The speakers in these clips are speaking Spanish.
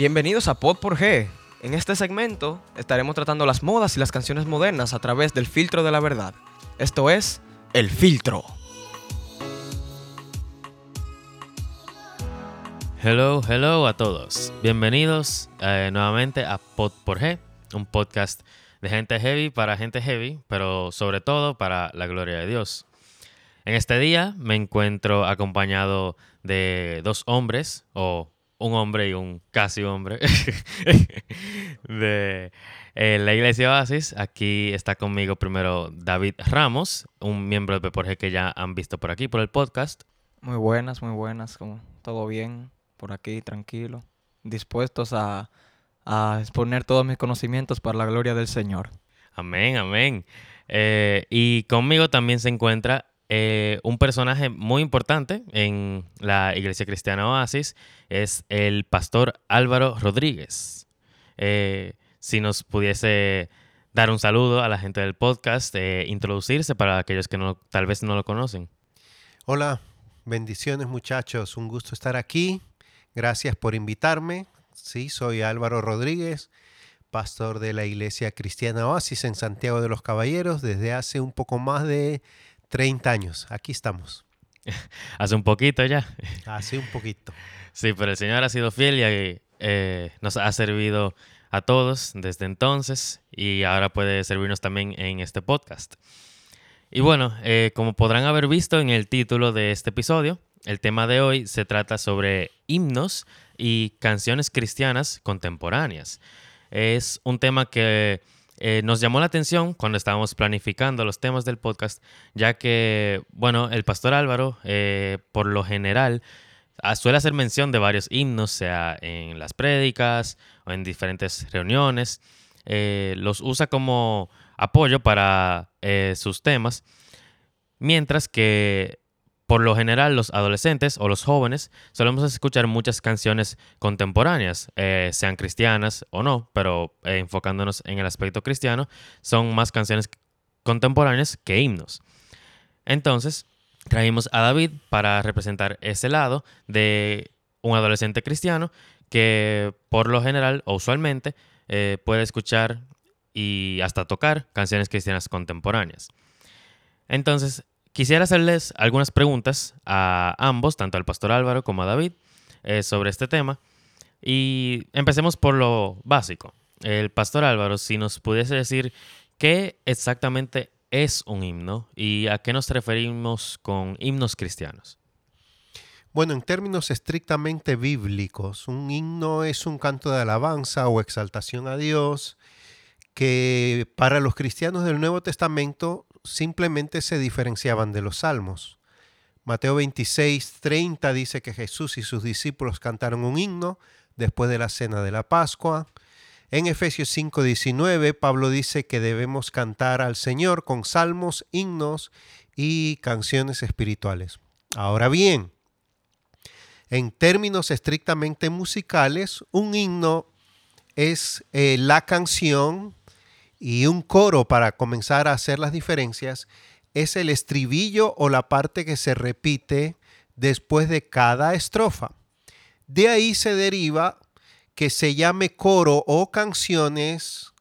Bienvenidos a Pod por G. En este segmento estaremos tratando las modas y las canciones modernas a través del filtro de la verdad. Esto es El Filtro. Hello, hello a todos. Bienvenidos eh, nuevamente a Pod por G, un podcast de gente heavy para gente heavy, pero sobre todo para la gloria de Dios. En este día me encuentro acompañado de dos hombres, o un hombre y un casi hombre, de eh, la iglesia Oasis. Aquí está conmigo primero David Ramos, un miembro de P que ya han visto por aquí, por el podcast. Muy buenas, muy buenas, como todo bien por aquí, tranquilo, dispuestos a, a exponer todos mis conocimientos para la gloria del Señor. Amén, amén. Eh, y conmigo también se encuentra eh, un personaje muy importante en la Iglesia Cristiana Oasis es el pastor Álvaro Rodríguez. Eh, si nos pudiese dar un saludo a la gente del podcast, eh, introducirse para aquellos que tal vez no lo conocen. Hola, bendiciones muchachos, un gusto estar aquí. Gracias por invitarme. Sí, soy Álvaro Rodríguez, pastor de la Iglesia Cristiana Oasis en Santiago de los Caballeros desde hace un poco más de 30 años. Aquí estamos. Hace un poquito ya. Hace un poquito. Sí, pero el Señor ha sido fiel y eh, nos ha servido a todos desde entonces y ahora puede servirnos también en este podcast. Y bueno, eh, como podrán haber visto en el título de este episodio, el tema de hoy se trata sobre himnos y canciones cristianas contemporáneas. Es un tema que eh, nos llamó la atención cuando estábamos planificando los temas del podcast, ya que, bueno, el pastor Álvaro, eh, por lo general, ah, suele hacer mención de varios himnos, sea en las prédicas o en diferentes reuniones. Eh, los usa como apoyo para sus temas, mientras que por lo general, los adolescentes o los jóvenes solemos escuchar muchas canciones contemporáneas, eh, sean cristianas o no, pero eh, enfocándonos en el aspecto cristiano, son más canciones contemporáneas que himnos. Entonces, trajimos a David para representar ese lado de un adolescente cristiano que por lo general o usualmente eh, puede escuchar y hasta tocar canciones cristianas contemporáneas. Entonces, Quisiera hacerles algunas preguntas a ambos, tanto al pastor Álvaro como a David, eh, sobre este tema. Y empecemos por lo básico. El pastor Álvaro, si nos pudiese decir qué exactamente es un himno y a qué nos referimos con himnos cristianos. Bueno, en términos estrictamente bíblicos, un himno es un canto de alabanza o exaltación a Dios que para los cristianos del Nuevo Testamento simplemente se diferenciaban de los salmos. Mateo 26, 30 dice que Jesús y sus discípulos cantaron un himno después de la cena de la Pascua. En Efesios 5, 19, Pablo dice que debemos cantar al Señor con salmos, himnos y canciones espirituales. Ahora bien, en términos estrictamente musicales, un himno es eh, la canción y un coro para comenzar a hacer las diferencias es el estribillo o la parte que se repite después de cada estrofa. De ahí se deriva que se llame coro o canciones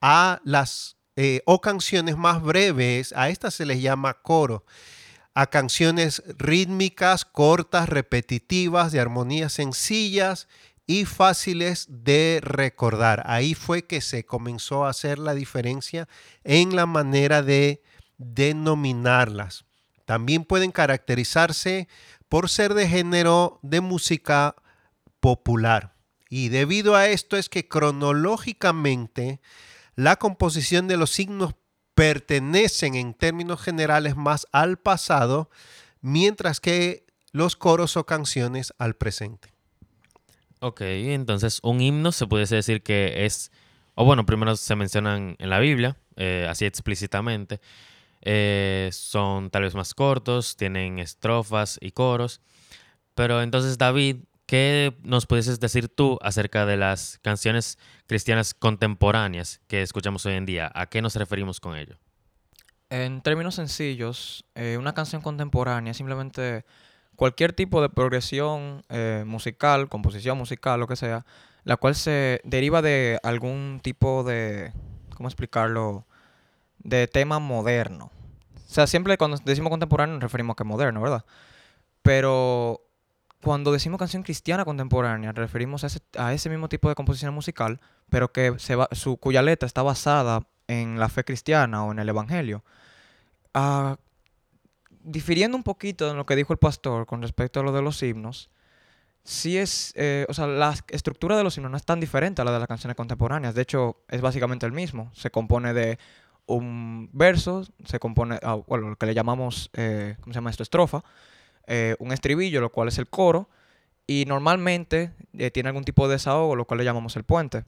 a las eh, o canciones más breves, a estas se les llama coro, a canciones rítmicas, cortas, repetitivas, de armonías sencillas y fáciles de recordar. Ahí fue que se comenzó a hacer la diferencia en la manera de denominarlas. También pueden caracterizarse por ser de género de música popular. Y debido a esto es que cronológicamente la composición de los signos pertenecen en términos generales más al pasado, mientras que los coros o canciones al presente. Ok, entonces un himno se puede decir que es, o bueno, primero se mencionan en la Biblia, eh, así explícitamente. Eh, son tal vez más cortos, tienen estrofas y coros. Pero entonces, David, ¿qué nos puedes decir tú acerca de las canciones cristianas contemporáneas que escuchamos hoy en día? ¿A qué nos referimos con ello? En términos sencillos, eh, una canción contemporánea simplemente cualquier tipo de progresión eh, musical, composición musical, lo que sea, la cual se deriva de algún tipo de, ¿cómo explicarlo? De tema moderno. O sea, siempre cuando decimos contemporáneo nos referimos a que moderno, ¿verdad? Pero cuando decimos canción cristiana contemporánea, referimos a ese, a ese mismo tipo de composición musical, pero que se va, su, cuya letra está basada en la fe cristiana o en el evangelio. Ah, difiriendo un poquito de lo que dijo el pastor con respecto a lo de los himnos, sí es, eh, o sea, la estructura de los himnos no es tan diferente a la de las canciones contemporáneas. De hecho, es básicamente el mismo. Se compone de un verso, se compone, ah, bueno, lo que le llamamos, eh, ¿cómo se llama esto? Estrofa, eh, un estribillo, lo cual es el coro, y normalmente eh, tiene algún tipo de desahogo, lo cual le llamamos el puente.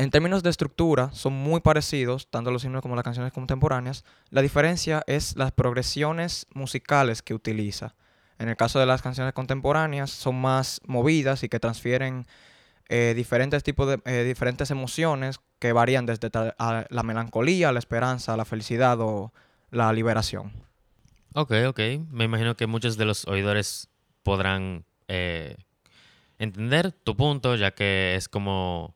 En términos de estructura, son muy parecidos, tanto los himnos como las canciones contemporáneas. La diferencia es las progresiones musicales que utiliza. En el caso de las canciones contemporáneas, son más movidas y que transfieren eh, diferentes tipos de eh, diferentes emociones que varían desde la melancolía, la esperanza, la felicidad o la liberación. Ok, ok. Me imagino que muchos de los oidores podrán eh, entender tu punto, ya que es como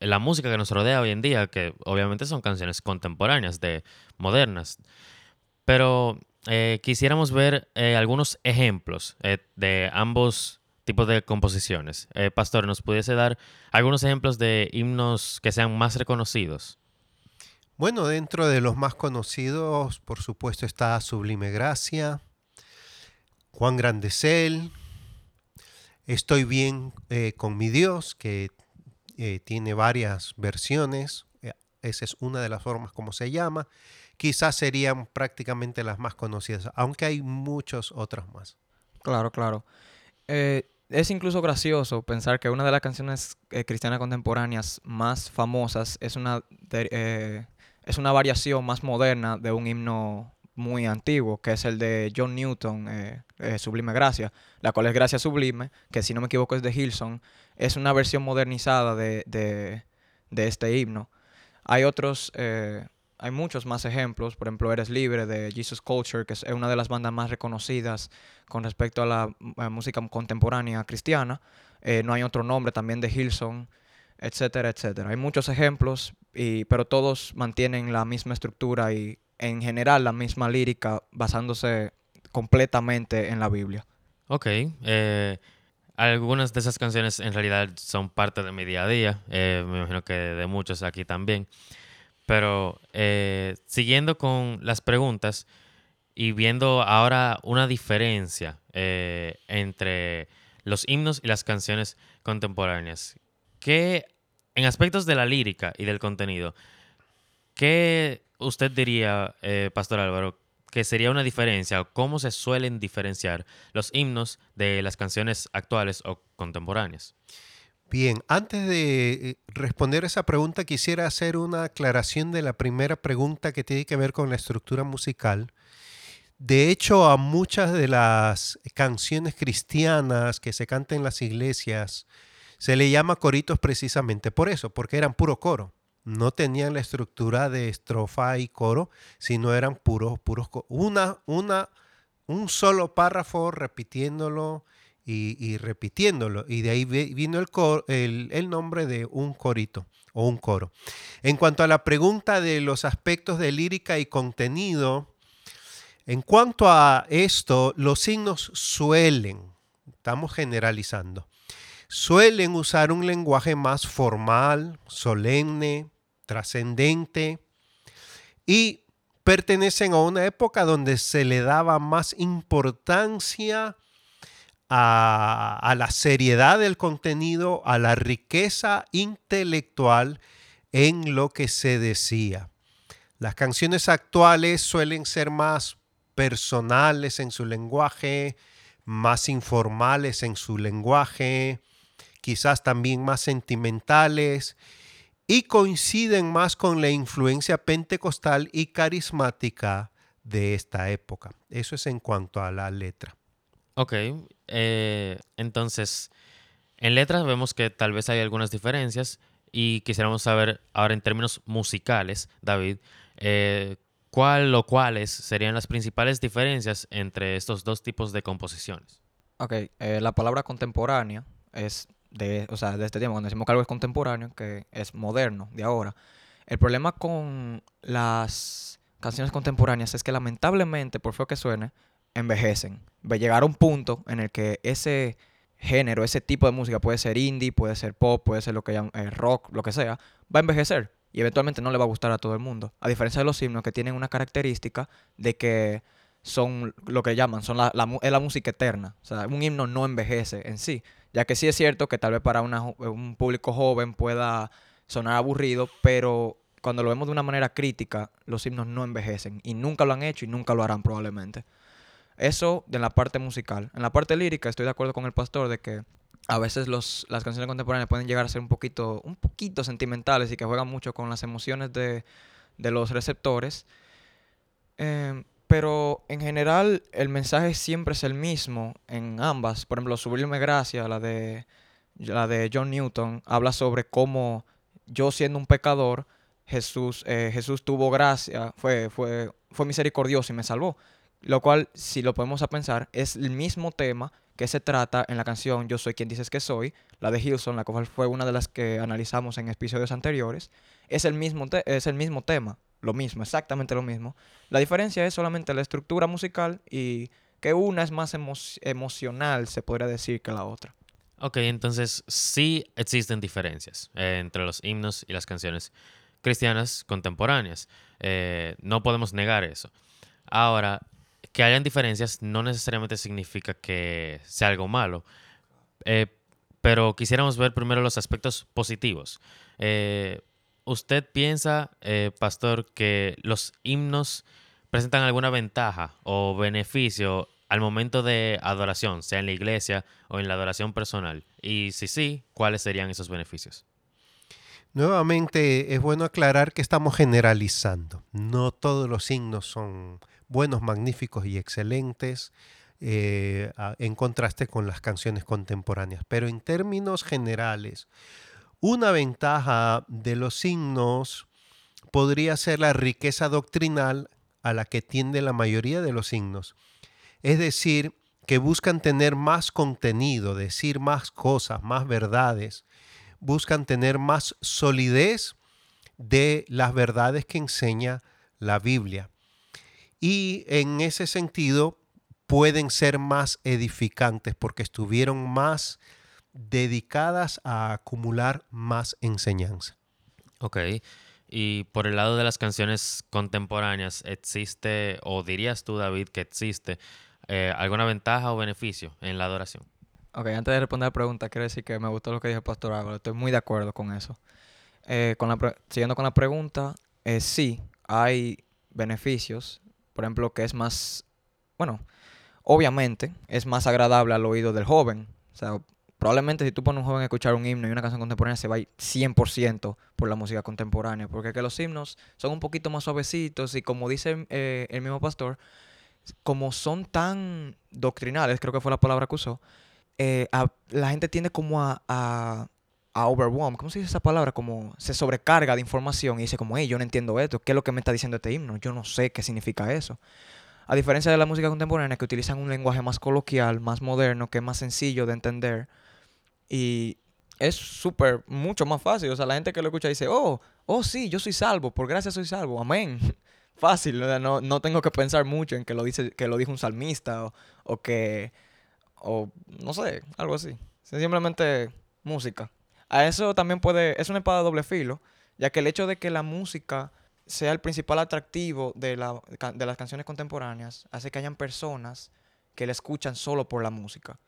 la música que nos rodea hoy en día, que obviamente son canciones contemporáneas, de modernas. Pero eh, quisiéramos ver eh, algunos ejemplos eh, de ambos tipos de composiciones. Pastor, ¿nos pudiese dar algunos ejemplos de himnos que sean más reconocidos? Bueno, dentro de los más conocidos, por supuesto, está Sublime Gracia, Juan Grandecel, Estoy bien con mi Dios, que eh, tiene varias versiones. eh, Esa es una de las formas como se llama. Quizás serían prácticamente las más conocidas, aunque hay muchas otras más. Claro, claro. Eh, es incluso gracioso pensar que una de las canciones eh, cristianas contemporáneas más famosas es una, es una variación más moderna de un himno muy antiguo, que es el de John Newton, Sublime Gracia, la cual es Gracia Sublime, que si no me equivoco es de Hilson. Es una versión modernizada de, de- este himno. Hay otros, eh, hay muchos más ejemplos, por ejemplo, Eres Libre de Jesus Culture, que es una de las bandas más reconocidas con respecto a la música contemporánea cristiana. Eh, no hay otro nombre también de Hilson, etcétera, etcétera. Hay muchos ejemplos, y, pero todos mantienen la misma estructura y en general la misma lírica basándose completamente en la Biblia. Ok. eh, algunas de esas canciones en realidad son parte de mi día a día. eh, me imagino que de muchos aquí también. Pero eh, siguiendo con las preguntas y viendo ahora una diferencia eh, entre los himnos y las canciones contemporáneas. ¿Qué, en aspectos de la lírica y del contenido, qué usted diría, Pastor Álvaro, que sería una diferencia o cómo se suelen diferenciar los himnos de las canciones actuales o contemporáneas? Bien, antes de eh, responder esa pregunta, quisiera hacer una aclaración de la primera pregunta que tiene que ver con la estructura musical. De hecho, a muchas de las canciones cristianas que se cantan en las iglesias se le llama coritos precisamente por eso, porque eran puro coro. No tenían la estructura de estrofa y coro, sino eran puros, puros, una, una, un solo párrafo repitiéndolo y, repitiéndolo. Y de ahí vi- vino el, cor- el, el nombre de un corito o un coro. En cuanto a la pregunta de los aspectos de lírica y contenido, en cuanto a esto, los signos suelen, estamos generalizando, suelen usar un lenguaje más formal, solemne, trascendente y pertenecen a una época donde se le daba más importancia a, la seriedad del contenido, a la riqueza intelectual en lo que se decía. Las canciones actuales suelen ser más personales en su lenguaje, más informales en su lenguaje, quizás también más sentimentales y coinciden más con la influencia pentecostal y carismática de esta época. Eso es en cuanto a la letra. Ok, eh, entonces, en letras vemos que tal vez hay algunas diferencias y quisiéramos saber ahora en términos musicales, David, eh, cuál o cuáles serían las principales diferencias entre estos dos tipos de composiciones. Ok, eh, la palabra contemporánea es de, o sea, de este tiempo, cuando decimos que algo es contemporáneo, que es moderno, de ahora. El problema con las canciones contemporáneas es que lamentablemente, por feo que suene, envejecen. Llegar a un punto en el que ese género, ese tipo de música, puede ser indie, puede ser pop, puede ser lo que llaman eh, rock, lo que sea, va a envejecer y eventualmente no le va a gustar a todo el mundo. A diferencia de los himnos que tienen una característica de que son lo que llaman, son la, es la música eterna. O sea, un himno no envejece en sí. Ya que sí es cierto que tal vez para un público joven pueda sonar aburrido, pero cuando lo vemos de una manera crítica, los himnos no envejecen. Y nunca lo han hecho y nunca lo harán probablemente. Eso de la parte musical. En la parte lírica estoy de acuerdo con el pastor de que a veces los, las canciones contemporáneas pueden llegar a ser un poquito, un poquito sentimentales y que juegan mucho con las emociones de, de los receptores. Eh, pero en general el mensaje siempre es el mismo en ambas. Por ejemplo, Sublime Gracia, la de, la de John Newton, habla sobre cómo yo siendo un pecador, Jesús, eh, Jesús tuvo gracia, fue, fue, fue misericordioso y me salvó. Lo cual, si lo podemos a pensar, es el mismo tema que se trata en la canción Yo soy quien dices que soy, la de Hilson, la cual fue una de las que analizamos en episodios anteriores. Es el mismo, es el mismo tema lo mismo, exactamente lo mismo. La diferencia es solamente la estructura musical y que una es más emocional, se podría decir, que la otra. Ok, entonces sí existen diferencias eh, entre los himnos y las canciones cristianas contemporáneas. Eh, no podemos negar eso. Ahora, que hayan diferencias no necesariamente significa que sea algo malo. Eh, pero quisiéramos ver primero los aspectos positivos. ¿Usted piensa, eh, pastor, que los himnos presentan alguna ventaja o beneficio al momento de adoración, sea en la iglesia o en la adoración personal? Y si sí, ¿cuáles serían esos beneficios? Nuevamente es bueno aclarar que estamos generalizando. No todos los himnos son buenos, magníficos y excelentes eh, en contraste con las canciones contemporáneas. Pero en términos generales, una ventaja de los signos podría ser la riqueza doctrinal a la que tiende la mayoría de los signos. Es decir, que buscan tener más contenido, decir más cosas, más verdades, buscan tener más solidez de las verdades que enseña la Biblia. Y en ese sentido pueden ser más edificantes porque estuvieron más dedicadas a acumular más enseñanza. Ok. Y por el lado de las canciones contemporáneas, ¿existe, o dirías tú, David, que existe eh, alguna ventaja o beneficio en la adoración? Ok, antes de responder la pregunta, quiero decir que me gustó lo que dijo el pastor Álvaro. Estoy muy de acuerdo con eso. Eh, con la siguiendo con la pregunta, eh, sí, hay beneficios. Por ejemplo, que es más, bueno, obviamente es más agradable al oído del joven. O sea, probablemente si tú pones a un joven a escuchar un himno y una canción contemporánea, se va a ir 100% por la música contemporánea, porque que los himnos son un poquito más suavecitos y como dice eh, el mismo pastor, como son tan doctrinales, creo que fue la palabra que usó, eh, la gente tiende como a, a, a, overwhelm, ¿cómo se dice esa palabra? Como se sobrecarga de información y dice como, hey, yo no entiendo esto, ¿qué es lo que me está diciendo este himno? Yo no sé qué significa eso. A diferencia de la música contemporánea que utilizan un lenguaje más coloquial, más moderno, que es más sencillo de entender, y es súper, mucho más fácil. O sea, la gente que lo escucha dice, oh, oh sí, yo soy salvo, por gracia soy salvo, amén. Fácil, no, no tengo que pensar mucho en que lo, dice, que lo dijo un salmista o, o que, o no sé, algo así. Simplemente música. A eso también puede, es una espada de doble filo, ya que el hecho de que la música sea el principal atractivo de, la, de las canciones contemporáneas hace que hayan personas que la escuchan solo por la música.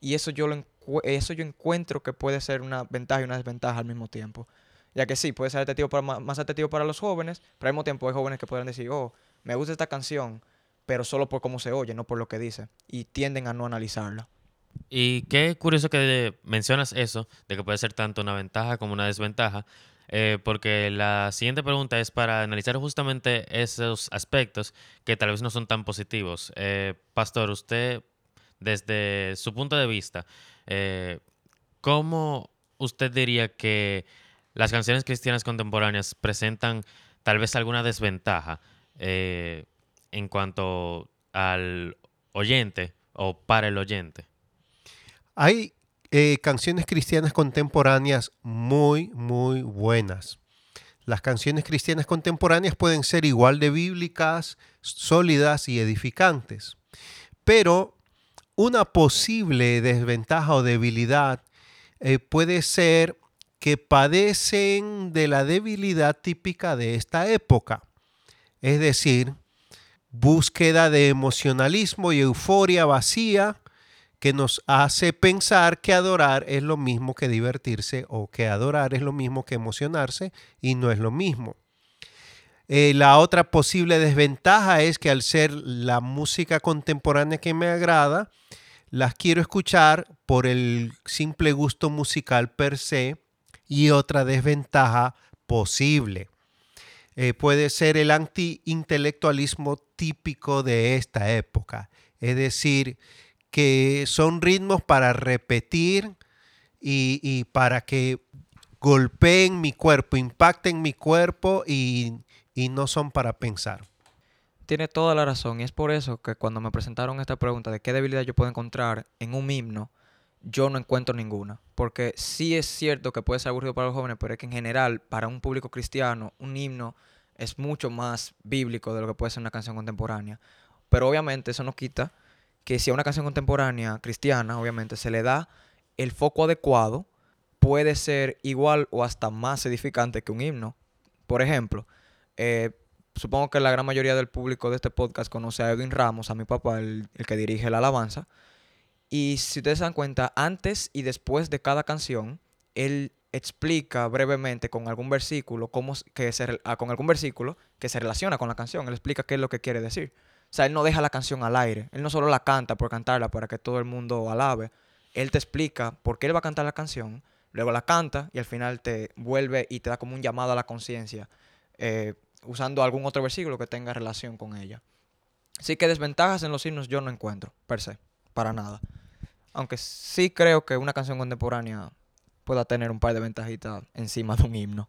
Y eso yo, lo eso yo encuentro que puede ser una ventaja y una desventaja al mismo tiempo. Ya que sí, puede ser atractivo para, más atractivo para los jóvenes, pero al mismo tiempo hay jóvenes que pueden decir, oh, me gusta esta canción, pero solo por cómo se oye, no por lo que dice. Y tienden a no analizarla. Y qué curioso que mencionas eso, de que puede ser tanto una ventaja como una desventaja, eh, porque la siguiente pregunta es para analizar justamente esos aspectos que tal vez no son tan positivos. Eh, Pastor, usted desde su punto de vista, eh, ¿cómo usted diría que las canciones cristianas contemporáneas presentan tal vez alguna desventaja eh, en cuanto al oyente o para el oyente? Hay eh, canciones cristianas contemporáneas muy, muy buenas. Las canciones cristianas contemporáneas pueden ser igual de bíblicas, sólidas y edificantes. Pero una posible desventaja o debilidad eh, puede ser que padecen de la debilidad típica de esta época. Es decir, búsqueda de emocionalismo y euforia vacía que nos hace pensar que adorar es lo mismo que divertirse o que adorar es lo mismo que emocionarse y no es lo mismo. Eh, la otra posible desventaja es que al ser la música contemporánea que me agrada, las quiero escuchar por el simple gusto musical per se y otra desventaja posible. Eh, puede ser el anti-intelectualismo típico de esta época, es decir, que son ritmos para repetir y, para que golpeen mi cuerpo, impacten mi cuerpo y, y no son para pensar. Tiene toda la razón y es por eso que cuando me presentaron esta pregunta de qué debilidad yo puedo encontrar en un himno, yo no encuentro ninguna. Porque sí es cierto que puede ser aburrido para los jóvenes, pero es que en general, para un público cristiano, un himno es mucho más bíblico de lo que puede ser una canción contemporánea. Pero obviamente eso no quita que si a una canción contemporánea cristiana, obviamente, se le da el foco adecuado, puede ser igual o hasta más edificante que un himno. Por ejemplo, eh, supongo que la gran mayoría del público de este podcast conoce a Edwin Ramos, a mi papá, el, que dirige la alabanza. Y si ustedes se dan cuenta, antes y después de cada canción, él explica brevemente con algún versículo cómo que se, ah, con algún versículo que se relaciona con la canción. Él explica qué es lo que quiere decir. O sea, él no deja la canción al aire. Él no solo la canta por cantarla para que todo el mundo alabe. Él te explica por qué él va a cantar la canción, luego la canta y al final te vuelve y te da como un llamado a la conciencia, eh, usando algún otro versículo que tenga relación con ella. Así que desventajas en los himnos yo no encuentro, per se, para nada. Aunque sí creo que una canción contemporánea pueda tener un par de ventajitas encima de un himno.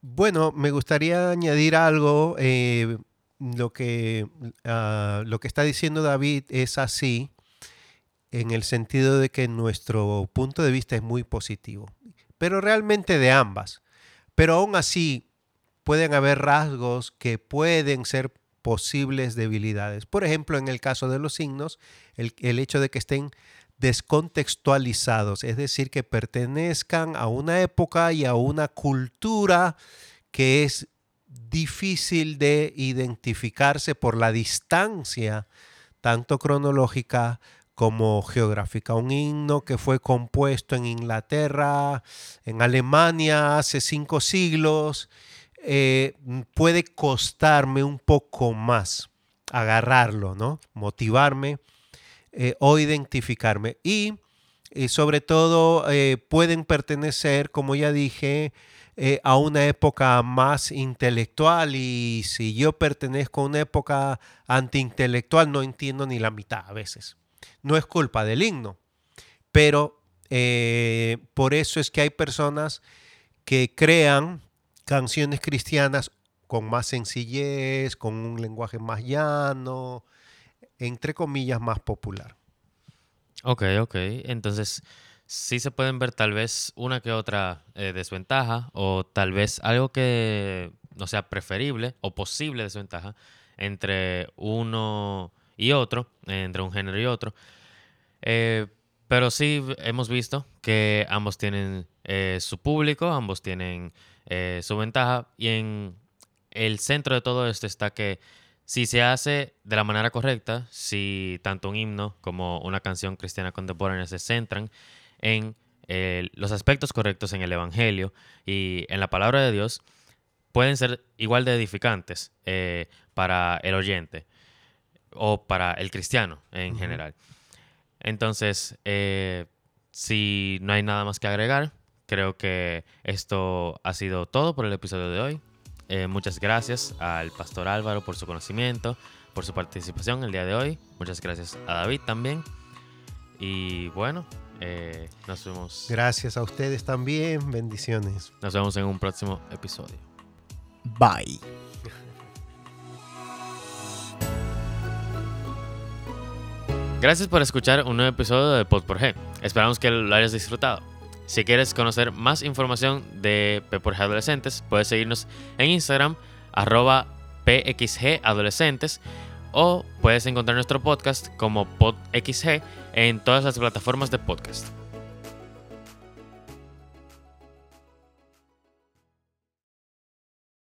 Bueno, me gustaría añadir algo. Eh, lo que, ah, lo que está diciendo David es así en el sentido de que nuestro punto de vista es muy positivo, pero realmente de ambas. Pero aún así pueden haber rasgos que pueden ser posibles debilidades. Por ejemplo, en el caso de los signos, el, el hecho de que estén descontextualizados, es decir, que pertenezcan a una época y a una cultura que es difícil de identificarse por la distancia, tanto cronológica como geográfica. Un himno que fue compuesto en Inglaterra, en Alemania hace cinco siglos, eh, puede costarme un poco más agarrarlo, ¿no? Motivarme eh, o identificarme. Y eh, sobre todo pueden pertenecer, como ya dije, a una época más intelectual y si yo pertenezco a una época antiintelectual no entiendo ni la mitad a veces. No es culpa del himno, pero por eso es que hay personas que crean canciones cristianas con más sencillez, con un lenguaje más llano, entre comillas, más popular. Ok, ok. Entonces, sí se pueden ver tal vez una que otra eh, desventaja o tal vez algo que no sea preferible o posible desventaja entre uno y otro, entre un género y otro. Eh, pero sí hemos visto que ambos tienen eh, su público, ambos tienen su ventaja y en el centro de todo esto está que si se hace de la manera correcta, si tanto un himno como una canción cristiana contemporánea se centran en eh, los aspectos correctos en el Evangelio y en la palabra de Dios, pueden ser igual de edificantes eh, para el oyente o para el cristiano en general. Entonces, eh, si no hay nada más que agregar, creo que esto ha sido todo por el episodio de hoy. muchas gracias al pastor Álvaro por su conocimiento, por su participación el día de hoy. Muchas gracias a David también. Y bueno, eh, nos vemos. Gracias a ustedes también. Bendiciones. Nos vemos en un próximo episodio. Bye. Gracias por escuchar un nuevo episodio de Pod por G. Esperamos que lo hayas disfrutado. Si quieres conocer más información de P por G Adolescentes, puedes seguirnos en Instagram, arroba PXG Adolescentes, o puedes encontrar nuestro podcast como PodXG en todas las plataformas de podcast.